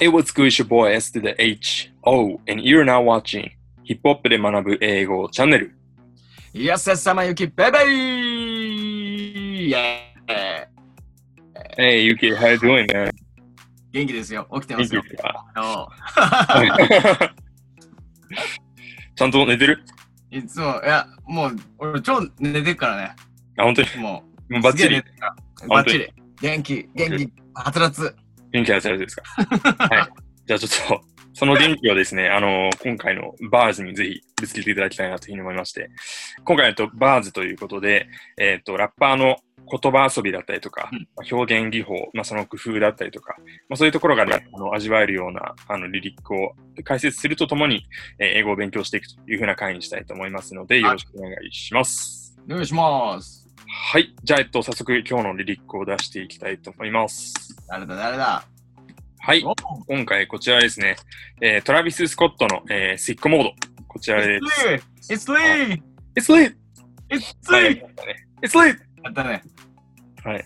Hey, what's good? It's your boy S to the H. O. And you're now watching ヒップホップで学ぶ英語チャンネル。いやせさまゆきベベイイエー Hey, Yuki, how you doing, man? 元気ですよ。起きてますよ。ちゃんと寝てる？いつも、いや、もう、俺超寝てるからね。あ、本当に？もう、もうバッチリ？バッチリ。元気、元気、はつらつ。元気なされですかはい。じゃあちょっと、その元気をですね、あの今回のバーズにぜひぶつけていただきたいなというふうに思いまして、今回、えっと、バーズということで、えっと、ラッパーの言葉遊びだったりとか、うんまあ表現技法、まあ、その工夫だったりとか、まあ、そういうところがね、あの味わえるようなあのリリックを解説するとともに、えー英語を勉強していくというふうな回にしたいと思いますので、よろしくお願いします。お願いします。はい。じゃあ、えっと、早速今日のリリックを出していきたいと思います。誰だ、誰だ？はい。お今回こちらですね、えートラビス・スコットの、えーシックモード。こちらです。It's Lee! It's lit! It's はい Lee! It's lit! やったね。はい。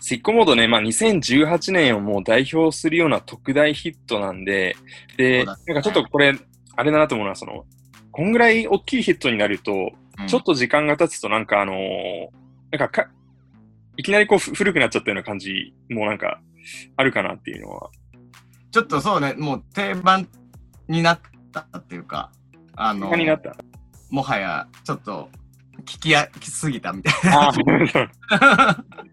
シックモードね、まあ、2018年をもう代表するような特大ヒットなんで、で、なんかちょっとこれ、あれだなと思うのは、その、こんぐらい大きいヒットになると、うんちょっと時間が経つとなんかあのーなんかか、いきなりこうふ古くなっちゃったような感じもなんかあるかなっていうのは。ちょっとそうね、もう定番になったっていうか、あの、他になった。もはやちょっと聞きやきすぎたみたいな。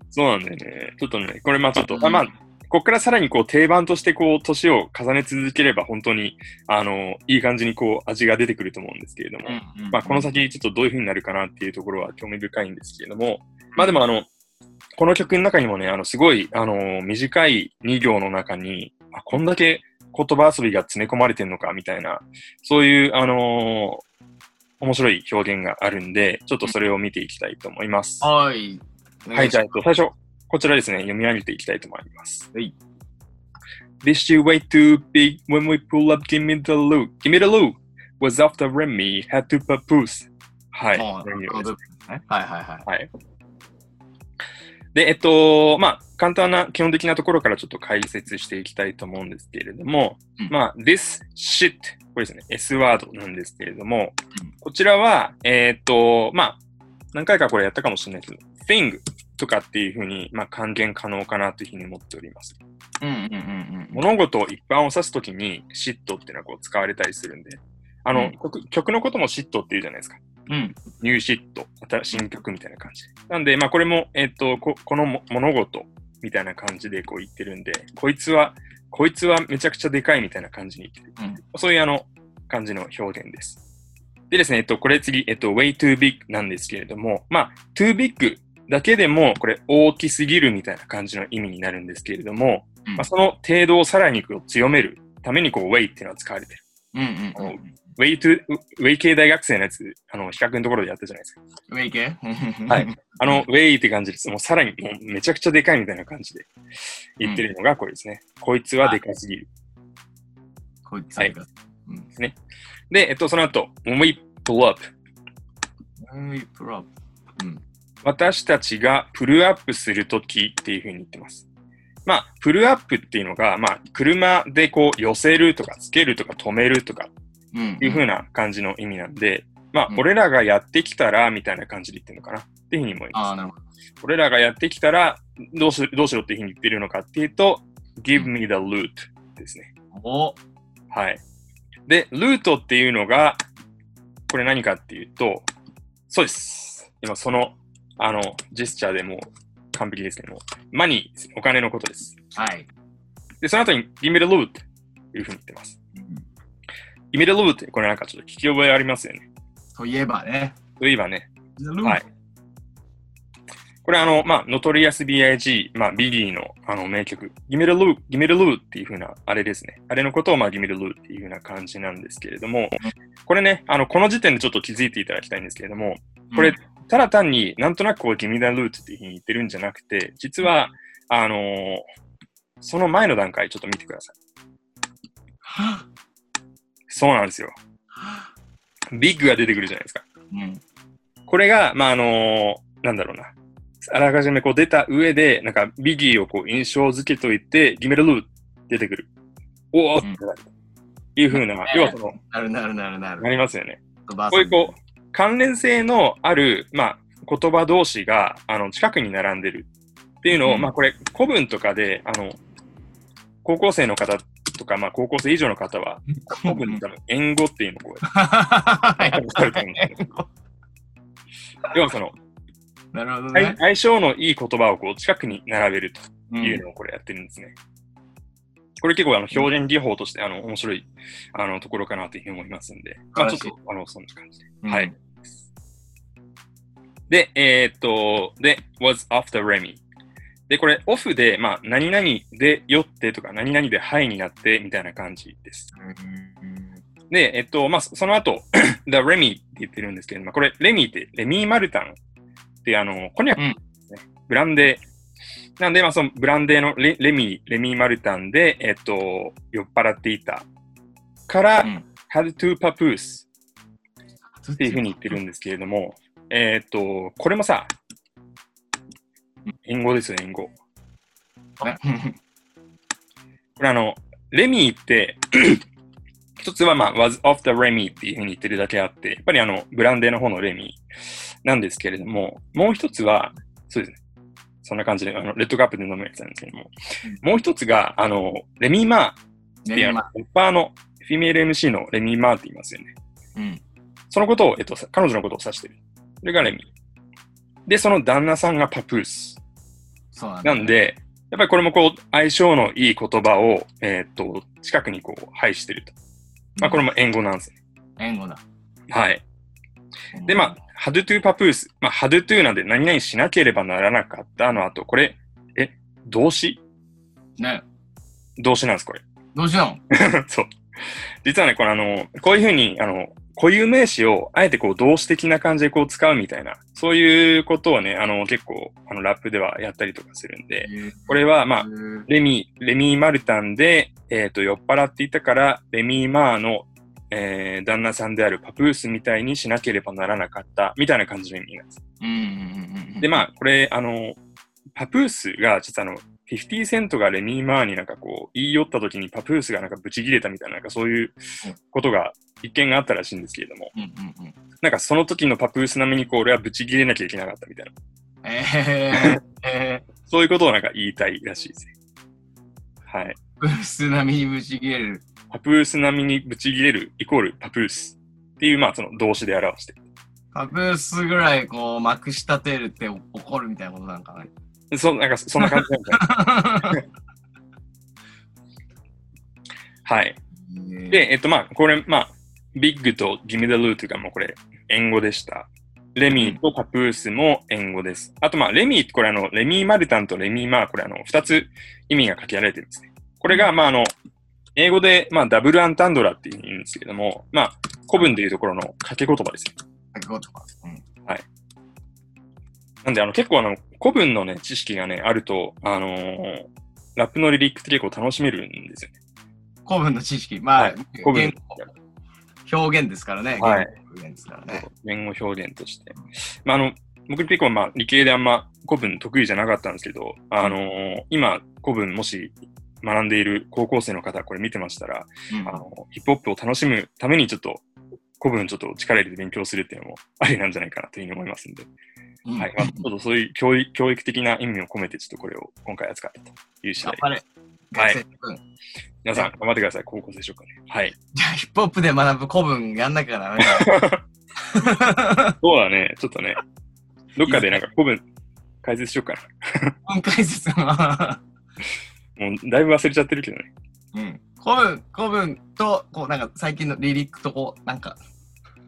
そうなんだよね。ちょっとね、これまあちょっと、あまあ、ここからさらにこう定番としてこう年を重ね続ければ本当にあのいい感じにこう味が出てくると思うんですけれども、まあこの先ちょっとどういう風になるかなっていうところは興味深いんですけれども、まあでもあの、この曲の中にもね、あのすごいあの短い2行の中に、あこんだけ言葉遊びが詰め込まれてるのかみたいな、そういうあの面白い表現があるんで、ちょっとそれを見ていきたいと思います。はい。はい、じゃあ、えっと、最初、こちらですね、読み上げていきたいと思います。はい。This you way too big when we pull up, give me the loot, give me the loot. Was rim, me had to papoose. はい。はいはいはい。はい。で、えっと、まあ、簡単な基本的なところからちょっと解説していきたいと思うんですけれども、うんまあ、this shit、これですね、S ワードなんですけれども、うんこちらは、えっと、まあ、何回かこれやったかもしれないけど、thing とかっていうふうに、まあ、還元可能かなというふうに思っております。うんうんうんうん。物事を一般を指すときに、シットっていうのはこう使われたりするんで、あの、うん曲曲のこともシットっていうじゃないですか。うん。ニューシット、新新曲みたいな感じで。なんで、まあこれも、えっ、とこ、このも物事みたいな感じでこう言ってるんで、こいつは、こいつはめちゃくちゃでかいみたいな感じに言ってる。うんそういうあの、感じの表現です。でですね、えっと、これ次、えっと、way too big なんですけれども、まあ、too big だけでも、これ大きすぎるみたいな感じの意味になるんですけれども、うんまあ、その程度をさらに強めるために、こう、way っていうのは使われてる。うんうんうん。way to, way 系大学生のやつ、あの、比較のところでやったじゃないですか。ウェイ系 はい。あの、ウェイって感じです。もうさらにもうめちゃくちゃでかいみたいな感じで言ってるのがこれですね。こいつはでかすぎる。こいつはいが。うん。で、えっと、その後、when we pull up。ウイプロうん。私たちがプルアップするときっていうふうに言ってます。まあ、プルアップっていうのが、まあ、車でこう寄せるとかつけるとか止めるとかうん。いうふうな感じの意味なんで、まあう、ん俺らがやってきたらみたいな感じで言ってるのかな？っていうふうに思いますああ、。なるほど。俺らがやってきたらどうしどうしろっていうふうに言ってるのかっていうと、give me the loot ですね。おはい。で、ルートっていうのが、これ何かっていうと、そうです。今その、あの、ジェスチャーでもう完璧ですね。もう、 money お金のことです。はい。で、その後に give me the loot というふうに言ってます。give me the loot これなんかちょっと聞き覚えありますよね。といえばね。といえばね、ははいこれあの、まあ、 Notorious B.I.G., まあ、 Biggie のあの名曲、 Gimme the Loot、Gimme the Loot っていう風な、あれですね。あれのことを、まあ、 Gimme the Loot っていう風な感じなんですけれども、これね、あの、この時点でちょっと気づいていただきたいんですけれども、これ、ただ単になんとなくこう、ギミダルーツっていう風に言ってるんじゃなくて、実は、あのーその前の段階ちょっと見てください。はそうなんですよ。ビッグが出てくるじゃないですか。うん。これが、まあ、あのーなんだろうな。あらかじめこう出た上で、なんかビギーをこう印象付けといて、ギメルルー出てくる。おおってなる。いうふうな、要はその、なるなるなるなる。なりますよね。ここういうこう、関連性のある、まあ、言葉同士が、あの、近くに並んでるっていうのを、うんまあ、これ、古文とかで、あの、高校生の方とか、まあ、高校生以上の方は、古文多分、言語っていうのをこう、は いわかると思うんですけど要はその、なるほど相ね。相性のいい言葉をこう、近くに並べるとうんいうのをこれやってるんですね。これ結構あの表現技法としてあの面白いあのところかなというふうに思いますんで、まあ、ちょっとあのそんな感じで。うんはい。で、えーっと、で、was after Remy。で、これ、オフで、まあ、何々でよってとか、何々ではいになってみたいな感じです。で、えっと、まあ、そその後、The Remy って言ってるんですけど、まあ、これ、レミーって、レミー・マルタンって、あの、コニャックですね。ブランデー。なんで、まあ、そのブランデーのレレミー、レミー・マルタンで、えっと、酔っ払っていた。から、うん had to papoose っていうふうに言ってるんですけれども、えっと、これもさ、英語ですよ、英語。ねこれあの、レミーって、一つはまあ、was of the Remy っていうふうに言ってるだけあって、やっぱりあの、ブランデーの方のレミーなんですけれども、もう一つは、そうですね。そんな感じで、あの、レッドカップで飲むやつなんですけども、もう一つが、あの、レミーマーっていう、あのねラッパーの、フィメール MC のレミーマーって言いますよね。うんそのことを、えっと、さ彼女のことを指してる。それがレミー。で、その旦那さんがパプース。そうなんだなんで、やっぱりこれもこう、相性のいい言葉を、えーっと、近くにこう、配してると。まあ、これも英語なんですね。英語だ。はい。で、まあ、had to papoose。まあ、had to なんで何々しなければならなかったの後、これ、え、動詞？ね。動詞なんです、これ。どうしたの？そう。実はね、これあの、こういうふうに、あの、固有名詞をあえてこう動詞的な感じでこう使うみたいな、そういうことをね、あの、結構、あの、ラップではやったりとかするんで、これは、まあ、レミー、レミー・マルタンで、えっ、と、酔っ払っていたから、レミー・マーの、えー旦那さんであるパプースみたいにしなければならなかった、みたいな感じの意味なんです。うんうんうんうん。で、まあ、これ、あの、パプースが、実はあの、50セントがレミー・マーになんかこう、言い寄った時にパプースがなんかブチ切れたみたいな、なんかそういうことが一見があったらしいんですけれども、うんうんうん。なんかその時のパプース並みにこう、俺はブチ切れなきゃいけなかったみたいな、えー、えそういうことをなんか言いたいらしいですね。はい。ー、ブース並みにぶち切れる。パプース並みにブチ切れるイコールパプースっていう、まあその動詞で表してパブースぐらいこう、まくし立てるって怒るみたいなことなんかな？る。そなんかそんな感じなんですね。はい。で、えっとまあ、これ、まあ、ビッグとギミダルーというかもうこれ、英語でした。レミーとパプースも英語です。あとまあ、レミー、これあの、レミー・マルタンとレミー・マー、これあの、二つ意味が書きられてるんですね。これが、まああの、英語で、まあ、ダブルアンタンドラって言うんですけれども、まあ、古文でいうところの掛け言葉ですよ。書き言葉。うん。なんで、あの、結構あの、古文のね、知識がね、あると、あのーラップのリリックって結構楽しめるんですよね。古文の知識。まあ、はい古文表現ですからね。はい言語表現ですからね。言語表現として。まあ、あの、僕結構まあ理系であんま古文得意じゃなかったんですけど、あのー今古文もし学んでいる高校生の方これ見てましたら、うんあの、ヒップホップを楽しむためにちょっと古文ちょっと力入れて勉強するっていうのも ありなんじゃないかなというふうに思いますんで、うんはい。まあ、ちょっとそういう教育教育的な意味を込めてちょっとこれを今回扱ったという次第。頑張れ。はい皆さん頑張ってください。高校生諸君ね。はい。じゃあ、ヒップホップで学ぶ古文やんなきゃダメだ。そうだね。ちょっとね。どっかでなんか古文解説しようか本 解説は。な。もうだいぶ忘れちゃってるけどね。うん。古文、古文と、こう、なんか最近のリリックとこう、なんか、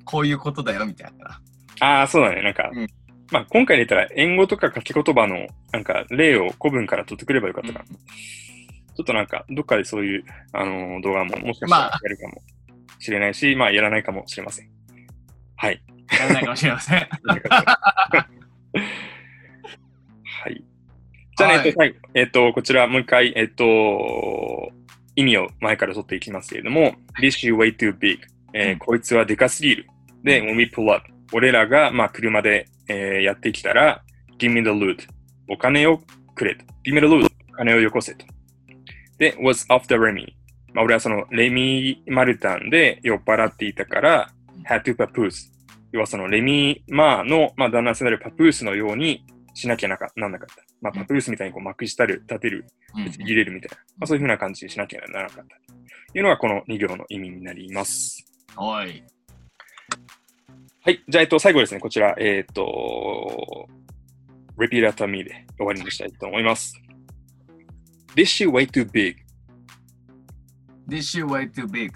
こういうことだよみたいな。ああ、そうだね。なんか、うんまあ今回で言ったら、英語とか書き言葉のなんか例を古文から取ってくればよかったかな。ちょっとなんか、どっかでそういう、あのー動画ももしかしたらまあやるかもしれないし、まあやらないかもしれません。はい。やらないかもしれません。はい。じゃあね、はい。えっと、最後、えっと、こちらもう一回、えっと、意味を前から取っていきますけれども、This is way too big、えーうん。こいつはでかすぎる。で、when we pull up、俺らが、まあ、車で、えーやってきたら、give me the loot、お金をくれと。give me the loot、お金をよこせと。で、was after Remy、まあ、俺はそのレミ・マルタンで酔っ払っていたから、had to papoose。要はそのレミ・マーの、まあ、旦那さんであるパプースのようにしなきゃなかなんなかった。まあ、パプースみたいにこうまくしたる、立てる、ちぎれるみたいな、まあ、そういうふうな感じにしなきゃならなかった。というのがこの2行の意味になります。はい。はい。じゃあ、えっと、最後ですね。こちら、えっ、と、repeat after me で終わりにしたいと思います。This shit way too big. This shit way too big.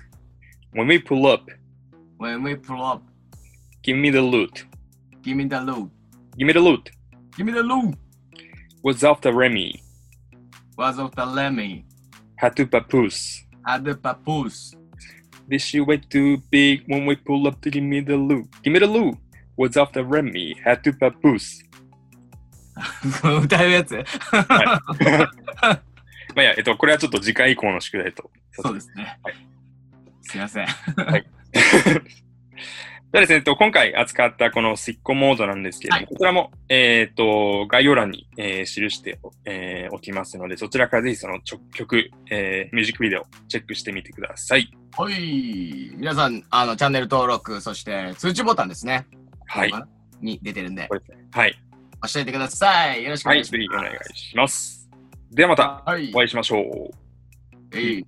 When we pull up. When we pull up. Give me the loot. Give me the loot. Give me the loot. Give me the loot. What's off the Remy? What's off the Lemmy? Had to papoose. Had to papoose. This shit way too big when we pull up to give me the loot. Give me the loot. What's off the Remy? Had to papoose. 歌うやつまあいや、えっと、これはちょっと次回以降の宿題と。そうですね。はい。すいません。はい。 でですね、今回扱ったこのスイッコモードなんですけれども、はい、こちらも、えっ、ー、と、概要欄に、えー、記してお,、えー、おきますので、そちらからぜひその曲、えー、ミュージックビデオチェックしてみてください。はい。皆さん、あの、チャンネル登録、そして通知ボタンですね。はい。に出てるんで。はい。押しいてください。よろしくお願いします。はい、お願いします。ではまたお会いしましょう。はい。